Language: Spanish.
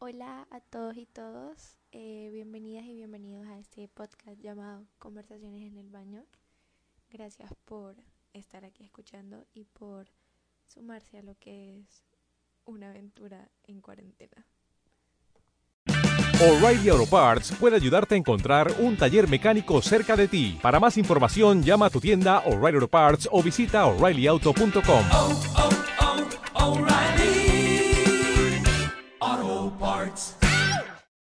Hola a todos y todos, eh, bienvenidas y bienvenidos a este podcast llamado Conversaciones en el Baño. Gracias por estar aquí escuchando y por sumarse a lo que es una aventura en cuarentena. O'Reilly Auto Parts puede ayudarte a encontrar un taller mecánico cerca de ti. Para más información, llama a tu tienda O'Reilly Auto Parts o visita oreillyauto.com. Auto Parts.